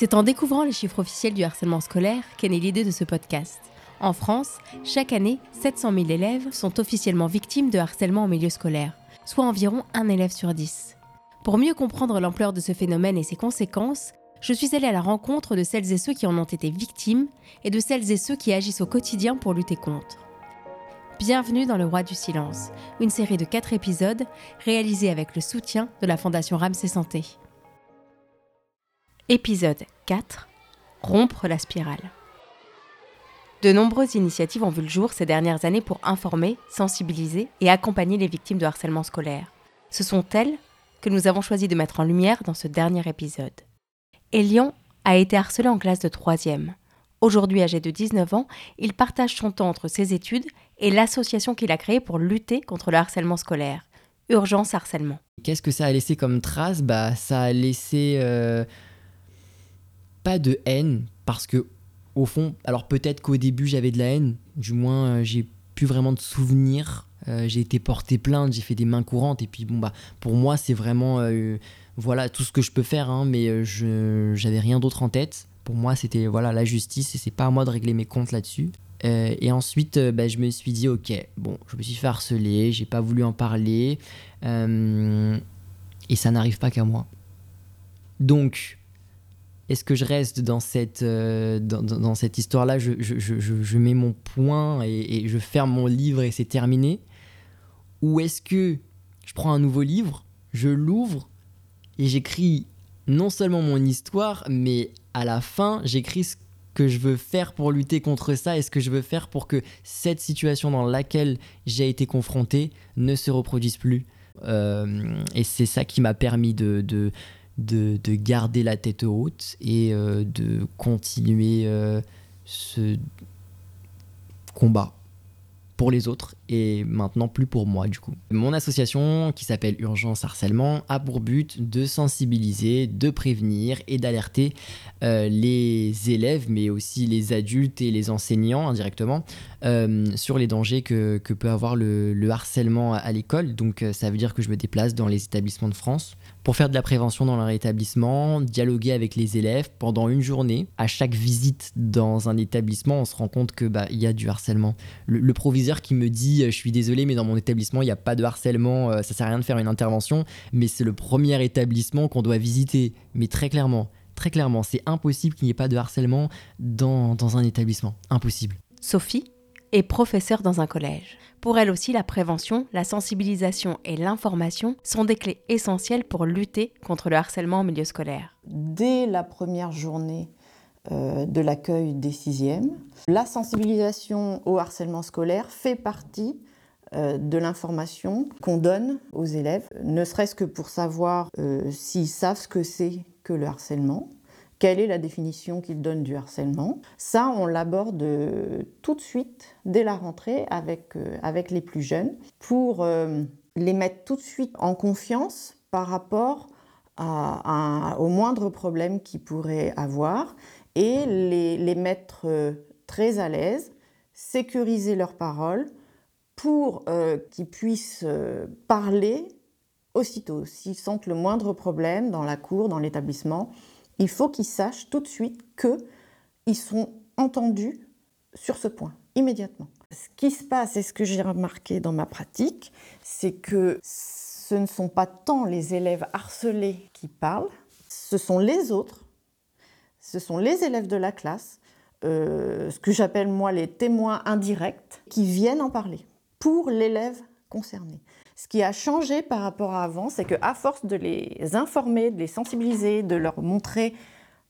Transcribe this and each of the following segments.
C'est en découvrant les chiffres officiels du harcèlement scolaire qu'est née l'idée de ce podcast. En France, chaque année, 700 000 élèves sont officiellement victimes de harcèlement en milieu scolaire, soit environ un élève sur dix. Pour mieux comprendre l'ampleur de ce phénomène et ses conséquences, je suis allée à la rencontre de celles et ceux qui en ont été victimes et de celles et ceux qui agissent au quotidien pour lutter contre. Bienvenue dans Le Roi du Silence, une série de quatre épisodes réalisée avec le soutien de la Fondation Ramsey Santé. Épisode 4 Rompre la spirale. De nombreuses initiatives ont vu le jour ces dernières années pour informer, sensibiliser et accompagner les victimes de harcèlement scolaire. Ce sont elles que nous avons choisi de mettre en lumière dans ce dernier épisode. Elian a été harcelé en classe de 3e. Aujourd'hui âgé de 19 ans, il partage son temps entre ses études et l'association qu'il a créée pour lutter contre le harcèlement scolaire. Urgence Harcèlement. Qu'est-ce que ça a laissé comme trace? Bah, ça a laissé euh, pas de haine parce que au fond, alors peut-être qu'au début j'avais de la haine, du moins euh, j'ai plus vraiment de souvenirs. Euh, j'ai été porté plainte, j'ai fait des mains courantes et puis bon bah pour moi c'est vraiment voilà tout ce que je peux faire, hein, mais je j'avais rien d'autre en tête. Pour moi c'était voilà la justice et c'est pas à moi de régler mes comptes là-dessus. Euh, et ensuite, euh, bah, je me suis dit, ok, bon, je me suis fait harceler, j'ai pas voulu en parler, euh, et ça n'arrive pas qu'à moi. Donc, est-ce que je reste dans cette, dans, dans, cette histoire-là? Je, je, je, je, mets mon point et, et, je ferme mon livre et c'est terminé? Ou est-ce que je prends un nouveau livre, je l'ouvre et j'écris non seulement mon histoire, mais à la fin, j'écris ce que je veux faire pour lutter contre ça et ce que je veux faire pour que cette situation dans laquelle j'ai été confronté ne se reproduise plus. Euh, et c'est ça qui m'a permis de, de, de, de, garder la tête haute et euh, de continuer euh, ce combat pour les autres et maintenant plus pour moi du coup. Mon association qui s'appelle Urgence Harcèlement a pour but de sensibiliser, de prévenir et d'alerter euh, les élèves mais aussi les adultes et les enseignants indirectement euh, sur les dangers que, peut avoir le, le harcèlement à, l'école. Donc euh, ça veut dire que je me déplace dans les établissements de France pour faire de la prévention dans leur établissement, dialoguer avec les élèves pendant une journée. À chaque visite dans un établissement, on se rend compte que bah il y a du harcèlement. Le, le qui me dit je suis désolé mais dans mon établissement il n'y a pas de harcèlement, ça sert à rien de faire une intervention, mais c'est le premier établissement qu'on doit visiter. Mais très clairement, très clairement, c'est impossible qu'il n'y ait pas de harcèlement dans, dans un établissement. Impossible. Sophie est professeure dans un collège. Pour elle aussi, la prévention, la sensibilisation et l'information sont des clés essentielles pour lutter contre le harcèlement au milieu scolaire. Dès la première journée euh, de l'accueil des sixièmes, la sensibilisation au harcèlement scolaire fait partie euh, de l'information qu'on donne aux élèves, ne serait-ce que pour savoir euh, s'ils savent ce que c'est que le harcèlement, quelle est la définition qu'ils donnent du harcèlement. Ça, on l'aborde tout de suite, dès la rentrée, avec, euh, avec les plus jeunes, pour euh, les mettre tout de suite en confiance par rapport aux moindres problèmes qu'ils pourraient avoir et les, mettre euh, très à l'aise, sécuriser leurs paroles pour euh, qu'ils puissent euh, parler aussitôt. S'ils sentent le moindre problème dans la cour, dans l'établissement, il faut qu'ils sachent tout de suite qu'ils sont entendus sur ce point, immédiatement. Ce qui se passe et ce que j'ai remarqué dans ma pratique, c'est que ce ne sont pas tant les élèves harcelés qui parlent, ce sont les autres, ce sont les élèves de la classe, euh, ce que j'appelle moi les témoins indirects, qui viennent en parler pour l'élève concerné. Ce qui a changé par rapport à avant, c'est qu'à force de les informer, de les sensibiliser, de leur montrer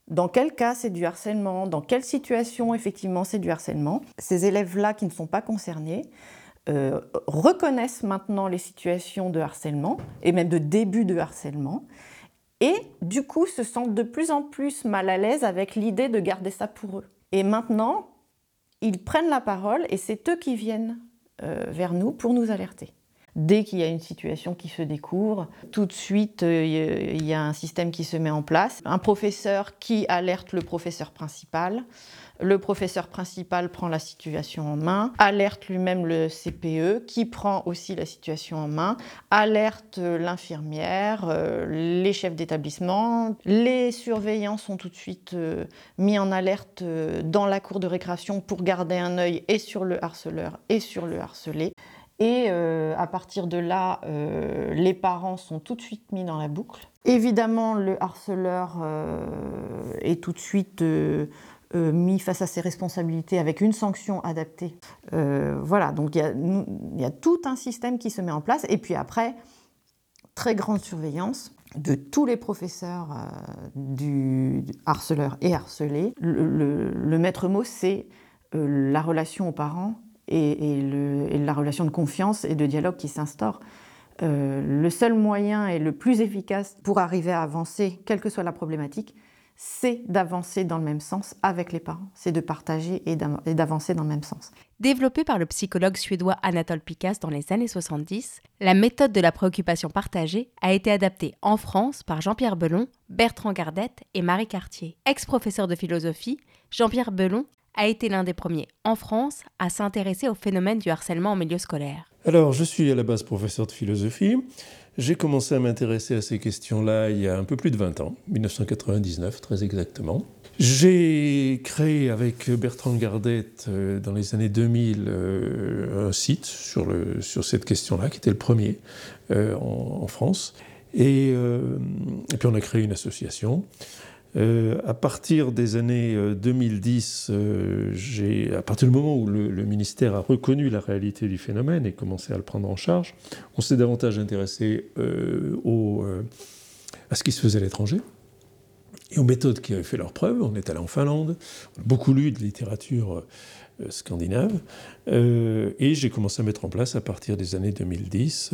dans quel cas c'est du harcèlement, dans quelle situation effectivement c'est du harcèlement, ces élèves-là qui ne sont pas concernés euh, reconnaissent maintenant les situations de harcèlement et même de début de harcèlement et du coup se sentent de plus en plus mal à l'aise avec l'idée de garder ça pour eux. Et maintenant, ils prennent la parole et c'est eux qui viennent euh, vers nous pour nous alerter. Dès qu'il y a une situation qui se découvre, tout de suite, euh, il y a un système qui se met en place. Un professeur qui alerte le professeur principal. Le professeur principal prend la situation en main, alerte lui-même le CPE qui prend aussi la situation en main, alerte l'infirmière, euh, les chefs d'établissement. Les surveillants sont tout de suite euh, mis en alerte dans la cour de récréation pour garder un œil et sur le harceleur et sur le harcelé. Et euh, à partir de là, euh, les parents sont tout de suite mis dans la boucle. Évidemment, le harceleur euh, est tout de suite mis face à ses responsabilités avec une sanction adaptée. voilà, donc il y, a tout un système qui se met en place. Et puis après, très grande surveillance de tous les professeurs du harceleur et harcelé. le maître mot, c'est la relation aux parents et, la relation de confiance et de dialogue qui s'instaure. Euh, le seul moyen et le plus efficace pour arriver à avancer, quelle que soit la problématique, c'est d'avancer dans le même sens avec les parents, c'est de partager et d'avancer dans le même sens. Développée par le psychologue suédois Anatole Picasse dans les années 70, la méthode de la préoccupation partagée a été adaptée en France par Jean-Pierre Belon, Bertrand Gardette et Marie Cartier. Ex-professeur de philosophie, Jean-Pierre Belon a été l'un des premiers en France à s'intéresser au phénomène du harcèlement en milieu scolaire. Alors, je suis à la base professeur de philosophie. J'ai commencé à m'intéresser à ces questions-là il y a un peu plus de 20 ans, 1999 très exactement. J'ai créé avec Bertrand Gardette euh, dans les années 2000 euh, un site sur, cette question-là, qui était le premier euh, en, France. Et, puis on a créé une association. Euh, à partir des années 2010, euh, euh, à partir du moment où le, ministère a reconnu la réalité du phénomène et commencé à le prendre en charge, on s'est davantage intéressé à ce qui se faisait à l'étranger et aux méthodes qui avaient fait leurs preuves. On est allé en Finlande, on a beaucoup lu de littérature scandinave. Euh, et j'ai commencé à mettre en place, à partir des années 2010,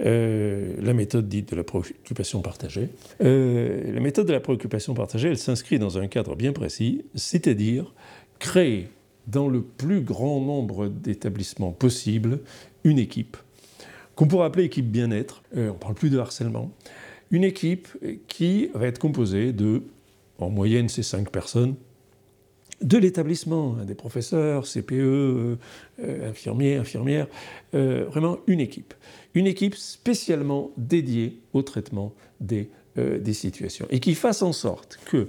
euh, la méthode dite de la préoccupation partagée. la méthode de la préoccupation partagée, elle s'inscrit dans un cadre bien précis, c'est-à-dire créer dans le plus grand nombre d'établissements possible une équipe qu'on pourrait appeler équipe bien-être. on ne parle plus de harcèlement. Une équipe qui va être composée de, en moyenne, c'est cinq personnes, de l'établissement, hein, des professeurs, CPE, euh, infirmiers, infirmières, euh, vraiment une équipe. Une équipe spécialement dédiée au traitement des, euh, des situations et qui fasse en sorte que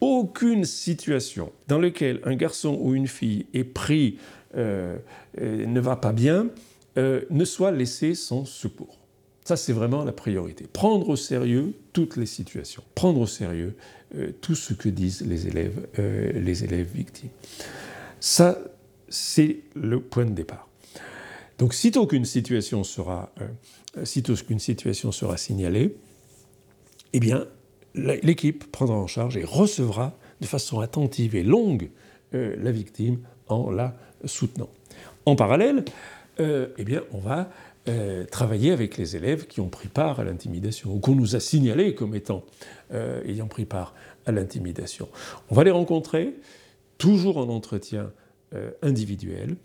aucune situation dans laquelle un garçon ou une fille est pris, ne va pas bien, ne soit laissée sans secours. Ça, c'est vraiment la priorité. Prendre au sérieux toutes les situations. Prendre au sérieux tout ce que disent les élèves, euh, les élèves victimes. Ça, c'est le point de départ. Donc, sitôt qu'une situation sera, euh, sitôt qu'une situation sera signalée, eh bien, l'équipe prendra en charge et recevra de façon attentive et longue la victime en la soutenant. En parallèle, eh bien, on va euh, travailler avec les élèves qui ont pris part à l'intimidation, ou qu'on nous a signalés comme étant euh, ayant pris part à l'intimidation. On va les rencontrer, toujours en entretien euh, individuel.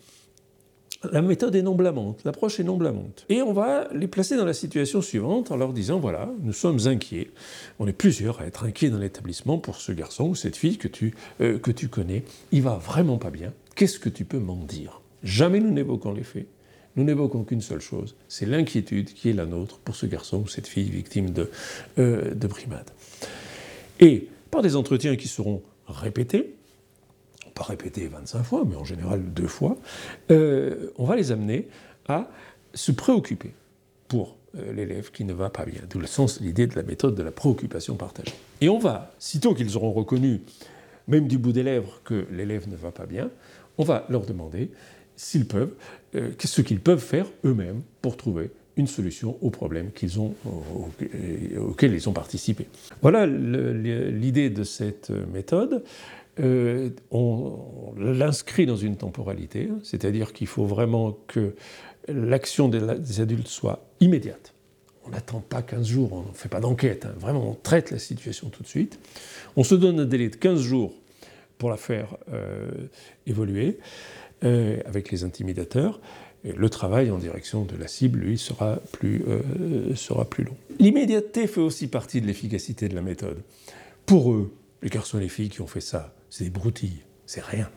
La méthode est non blâmante, l'approche est non blâmante. Et on va les placer dans la situation suivante en leur disant, voilà, nous sommes inquiets, on est plusieurs à être inquiets dans l'établissement pour ce garçon ou cette fille que tu, que tu connais, il va vraiment pas bien, qu'est-ce que tu peux m'en dire? Jamais nous n'évoquons les faits, nous n'évoquons qu'une seule chose, c'est l'inquiétude qui est la nôtre pour ce garçon ou cette fille victime de, euh, de brimade. Et par des entretiens qui seront répétés, pas répétés 25 fois, mais en général deux fois, euh, on va les amener à se préoccuper pour euh, l'élève qui ne va pas bien. D'où le sens, l'idée de la méthode de la préoccupation partagée. Et on va, sitôt qu'ils auront reconnu, même du bout des lèvres, que l'élève ne va pas bien, on va leur demander euh, ce qu'ils peuvent faire eux-mêmes pour trouver une solution aux problèmes qu'ils ont, auxquels ils ont participé. Voilà l'idée de cette méthode. Euh, on, l'inscrit dans une temporalité, c'est-à-dire qu'il faut vraiment que l'action des, adultes soit immédiate. On n'attend pas 15 jours, on ne fait pas d'enquête, hein. vraiment on traite la situation tout de suite. On se donne un délai de 15 jours pour la faire euh, évoluer. Euh, avec les intimidateurs. Et le travail en direction de la cible, lui, sera plus, sera plus long. L'immédiateté fait aussi partie de l'efficacité de la méthode. Pour eux, les garçons et les filles qui ont fait ça, c'est des broutilles, c'est rien.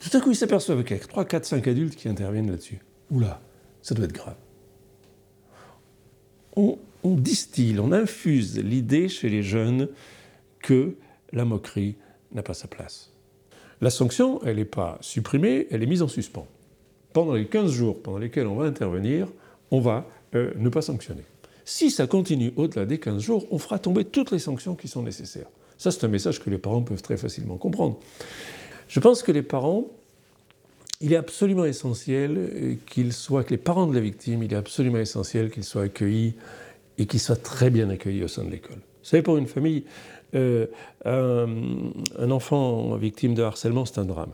Tout à coup, ils s'aperçoivent qu'il y a 3, 4, 5 adultes qui interviennent là-dessus. Oula, ça doit être grave. On distille, on infuse l'idée chez les jeunes que la moquerie n'a pas sa place. La sanction, elle n'est pas supprimée, elle est mise en suspens. Pendant les 15 jours pendant lesquels on va intervenir, on va euh, ne pas sanctionner. Si ça continue au-delà des 15 jours, on fera tomber toutes les sanctions qui sont nécessaires. Ça, c'est un message que les parents peuvent très facilement comprendre. Je pense que les parents, il est absolument essentiel euh, qu'ils soient, que les parents de la victime, il est absolument essentiel qu'ils soient accueillis et qu'ils soient très bien accueillis au sein de l'école. Vous savez, pour une famille, euh, un, enfant victime de harcèlement, c'est un drame.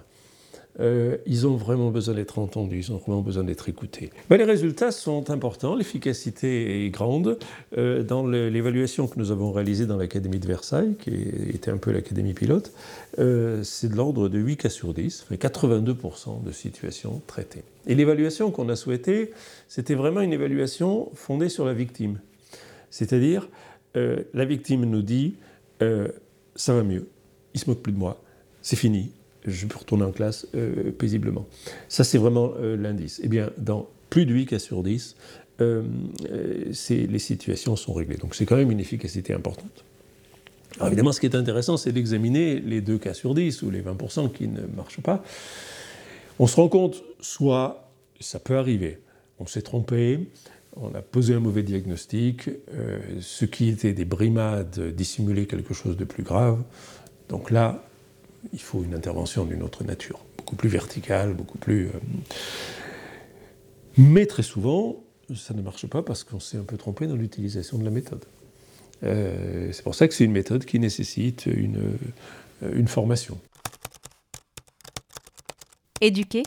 Euh, ils ont vraiment besoin d'être entendus, ils ont vraiment besoin d'être écoutés. Les résultats sont importants, l'efficacité est grande. Euh, dans l'évaluation que nous avons réalisée dans l'Académie de Versailles, qui était un peu l'Académie pilote, c'est de l'ordre de 8 cas sur 10, 82% de situations traitées. Et l'évaluation qu'on a souhaitée, c'était vraiment une évaluation fondée sur la victime. C'est-à-dire, la victime nous dit euh, ça va mieux, il se moque plus de moi, c'est fini, je peux retourner en classe euh, paisiblement. Ça, c'est vraiment euh, l'indice. Eh bien, dans plus de 8 cas sur 10, les situations sont réglées. Donc, c'est quand même une efficacité importante. Alors, évidemment, ce qui est intéressant, c'est d'examiner les 2 cas sur 10 ou les 20% qui ne marchent pas. On se rend compte, soit ça peut arriver, on s'est trompé, on a posé un mauvais diagnostic, euh, ce qui était des brimades dissimulait quelque chose de plus grave. Donc là, il faut une intervention d'une autre nature, beaucoup plus verticale, beaucoup plus... Euh, mais très souvent, ça ne marche pas parce qu'on s'est un peu trompé dans l'utilisation de la méthode. Euh, c'est pour ça que c'est une méthode qui nécessite une, une formation. Éduquer?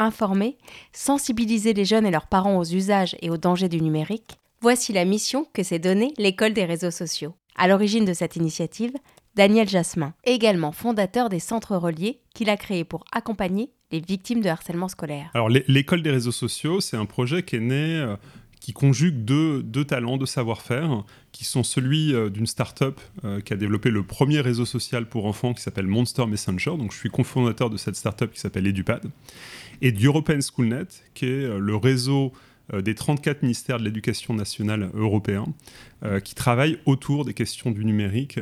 Informer, sensibiliser les jeunes et leurs parents aux usages et aux dangers du numérique, voici la mission que s'est donnée l'école des réseaux sociaux. À l'origine de cette initiative, Daniel Jasmin, également fondateur des centres reliés qu'il a créés pour accompagner les victimes de harcèlement scolaire. Alors l'école des réseaux sociaux, c'est un projet qui est né euh, qui conjugue deux, talents, deux savoir-faire, qui sont celui euh, d'une start-up euh, qui a développé le premier réseau social pour enfants qui s'appelle Monster Messenger. Donc je suis cofondateur de cette start-up qui s'appelle EduPad et d'European SchoolNet, qui est euh, le réseau euh, des 34 ministères de l'éducation nationale européens euh, qui travaillent autour des questions du numérique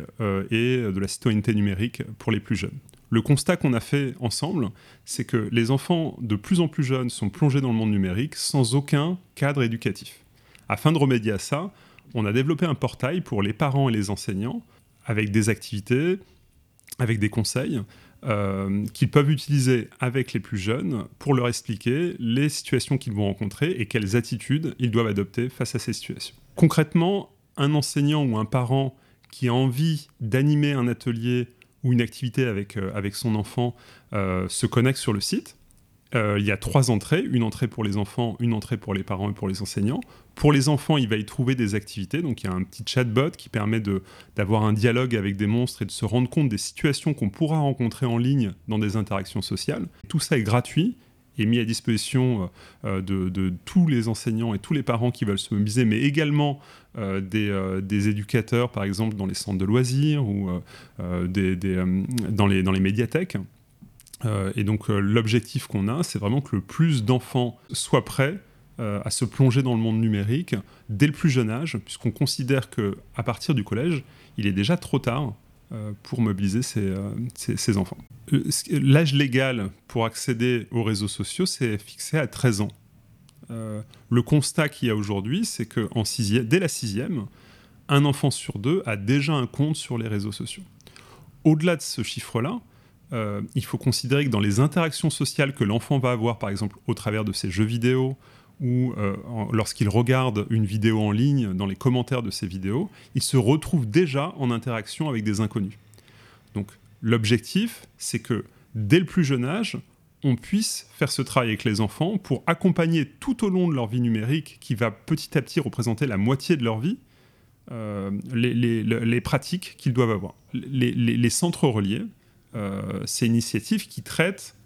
et de la citoyenneté numérique pour les plus jeunes. Le constat qu'on a fait ensemble, c'est que les enfants de plus en plus jeunes sont plongés dans le monde numérique sans aucun cadre éducatif. Afin de remédier à ça, on a développé un portail pour les parents et les enseignants avec des activités, avec des conseils euh, qu'ils peuvent utiliser avec les plus jeunes pour leur expliquer les situations qu'ils vont rencontrer et quelles attitudes ils doivent adopter face à ces situations. Concrètement, un enseignant ou un parent qui a envie d'animer un atelier ou une activité avec, euh, avec son enfant euh, se connecte sur le site il y a trois entrées, une entrée pour les enfants, une entrée pour les parents et pour les enseignants. Pour les enfants, il va y trouver des activités, donc il y a un petit chatbot qui permet d'avoir un dialogue avec des monstres et de se rendre compte des situations qu'on pourra rencontrer en ligne dans des interactions sociales. Tout ça est gratuit et mis à disposition euh, de, tous les enseignants et tous les parents qui veulent se mobiliser, mais également euh, des, éducateurs, par exemple, dans les centres de loisirs ou dans les médiathèques. Euh, et donc euh, l'objectif qu'on a, c'est vraiment que le plus d'enfants soient prêts euh, à se plonger dans le monde numérique dès le plus jeune âge, puisqu'on considère que à partir du collège, il est déjà trop tard pour mobiliser ces, enfants. L'âge légal pour accéder aux réseaux sociaux, c'est fixé à 13 ans. le constat qu'il y a aujourd'hui, c'est que dès la sixième, un enfant sur deux a déjà un compte sur les réseaux sociaux. Au-delà de ce chiffre-là, euh, il faut considérer que dans les interactions sociales que l'enfant va avoir, par exemple au travers de ses jeux vidéo, ou euh, lorsqu'il regarde une vidéo en ligne, dans les commentaires de ces vidéos, il se retrouve déjà en interaction avec des inconnus. Donc l'objectif, c'est que dès le plus jeune âge, on puisse faire ce travail avec les enfants pour accompagner tout au long de leur vie numérique, qui va petit à petit représenter la moitié de leur vie, euh, les, pratiques qu'ils doivent avoir. les centres reliés, euh, c'est une initiative qui traite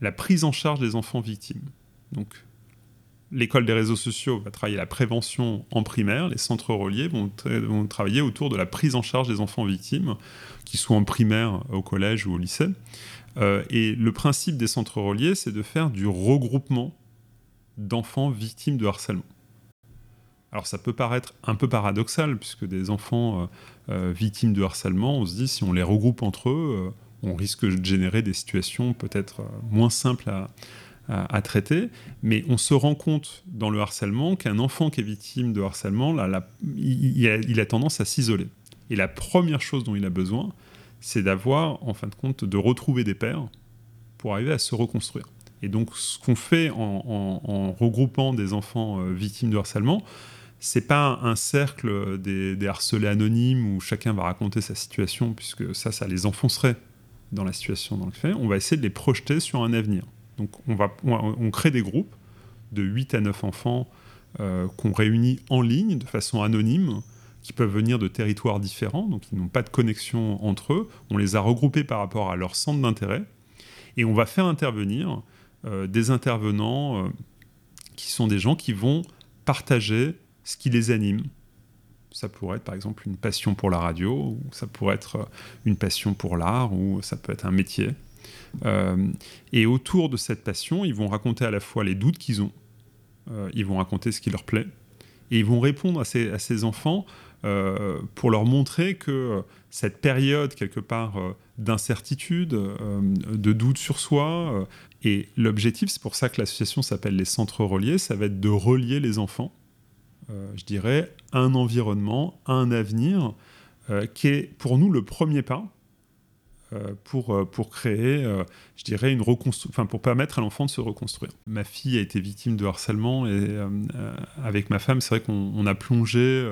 la prise en charge des enfants victimes. Donc, l'école des réseaux sociaux va travailler la prévention en primaire, les centres reliés vont, travailler autour de la prise en charge des enfants victimes, qu'ils soient en primaire, au collège ou au lycée. Euh, et le principe des centres reliés, c'est de faire du regroupement d'enfants victimes de harcèlement. Alors ça peut paraître un peu paradoxal, puisque des enfants euh, victimes de harcèlement, on se dit si on les regroupe entre eux, on risque de générer des situations peut-être moins simples à, traiter, mais on se rend compte dans le harcèlement qu'un enfant qui est victime de harcèlement, il, a, tendance à s'isoler. Et la première chose dont il a besoin, c'est d'avoir, en fin de compte, de retrouver des pères pour arriver à se reconstruire. Et donc, ce qu'on fait en, regroupant des enfants euh, victimes de harcèlement, c'est pas un cercle des, des, harcelés anonymes où chacun va raconter sa situation, puisque ça, ça les enfoncerait dans la situation dans le fait. On va essayer de les projeter sur un avenir. Donc on, va, on, crée des groupes de 8 à 9 enfants euh, qu'on réunit en ligne de façon anonyme, qui peuvent venir de territoires différents, donc ils n'ont pas de connexion entre eux. On les a regroupés par rapport à leur centre d'intérêt, et on va faire intervenir euh, des intervenants euh, qui sont des gens qui vont partager ce qui les anime. Ça pourrait être par exemple une passion pour la radio, ou ça pourrait être une passion pour l'art, ou ça peut être un métier. Euh, et autour de cette passion, ils vont raconter à la fois les doutes qu'ils ont, euh, ils vont raconter ce qui leur plaît, et ils vont répondre à ces, enfants euh, pour leur montrer que cette période, quelque part, d'incertitude, de doute sur soi, et l'objectif, c'est pour ça que l'association s'appelle les centres reliés, ça va être de relier les enfants, je dirais, à un environnement, à un avenir, qui est pour nous le premier pas euh, pour, euh, pour créer, euh, je dirais, une enfin pour permettre à l'enfant de se reconstruire. Ma fille a été victime de harcèlement et avec ma femme, c'est vrai qu'on a plongé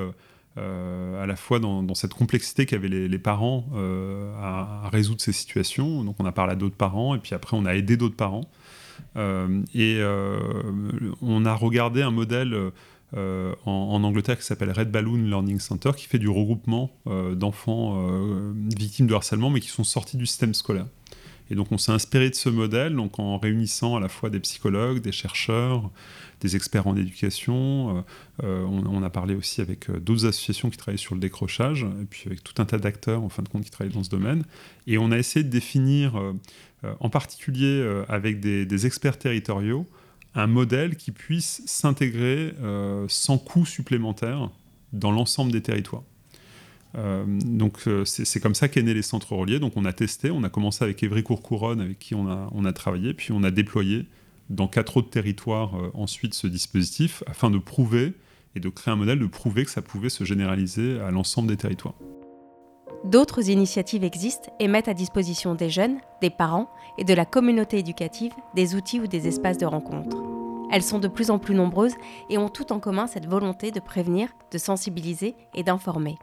à la fois dans, cette complexité qu'avaient les, parents à, résoudre ces situations. Donc on a parlé à d'autres parents et puis après on a aidé d'autres parents. et on a regardé un modèle euh, en, Angleterre qui s'appelle Red Balloon Learning Center, qui fait du regroupement euh, d'enfants euh, victimes de harcèlement, mais qui sont sortis du système scolaire. Et donc on s'est inspiré de ce modèle donc en réunissant à la fois des psychologues, des chercheurs, des experts en éducation. on, a parlé aussi avec d'autres associations qui travaillent sur le décrochage, et puis avec tout un tas d'acteurs en fin de compte qui travaillent dans ce domaine. Et on a essayé de définir, en particulier avec des experts territoriaux, un modèle qui puisse s'intégrer euh, sans coût supplémentaire dans l'ensemble des territoires. Euh, euh, c'est comme ça qu'est né les centres reliés. Donc on a testé, on a commencé avec Évry Courcouronne avec qui on a travaillé, puis on a déployé dans quatre autres territoires ensuite ce dispositif afin de prouver et de créer un modèle de prouver que ça pouvait se généraliser à l'ensemble des territoires. D'autres initiatives existent et mettent à disposition des jeunes, des parents et de la communauté éducative des outils ou des espaces de rencontre. Elles sont de plus en plus nombreuses et ont tout en commun cette volonté de prévenir, de sensibiliser et d'informer.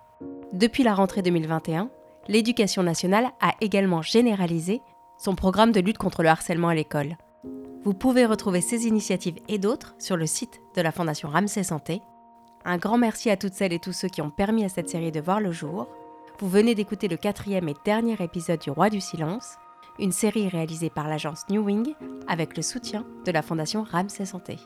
Depuis la rentrée 2021, l'éducation nationale a également généralisé son programme de lutte contre le harcèlement à l'école. Vous pouvez retrouver ces initiatives et d'autres sur le site de la Fondation Ramsey Santé. Un grand merci à toutes celles et tous ceux qui ont permis à cette série de voir le jour. Vous venez d'écouter le quatrième et dernier épisode du Roi du Silence une série réalisée par l'agence New Wing avec le soutien de la Fondation Ramsey Santé.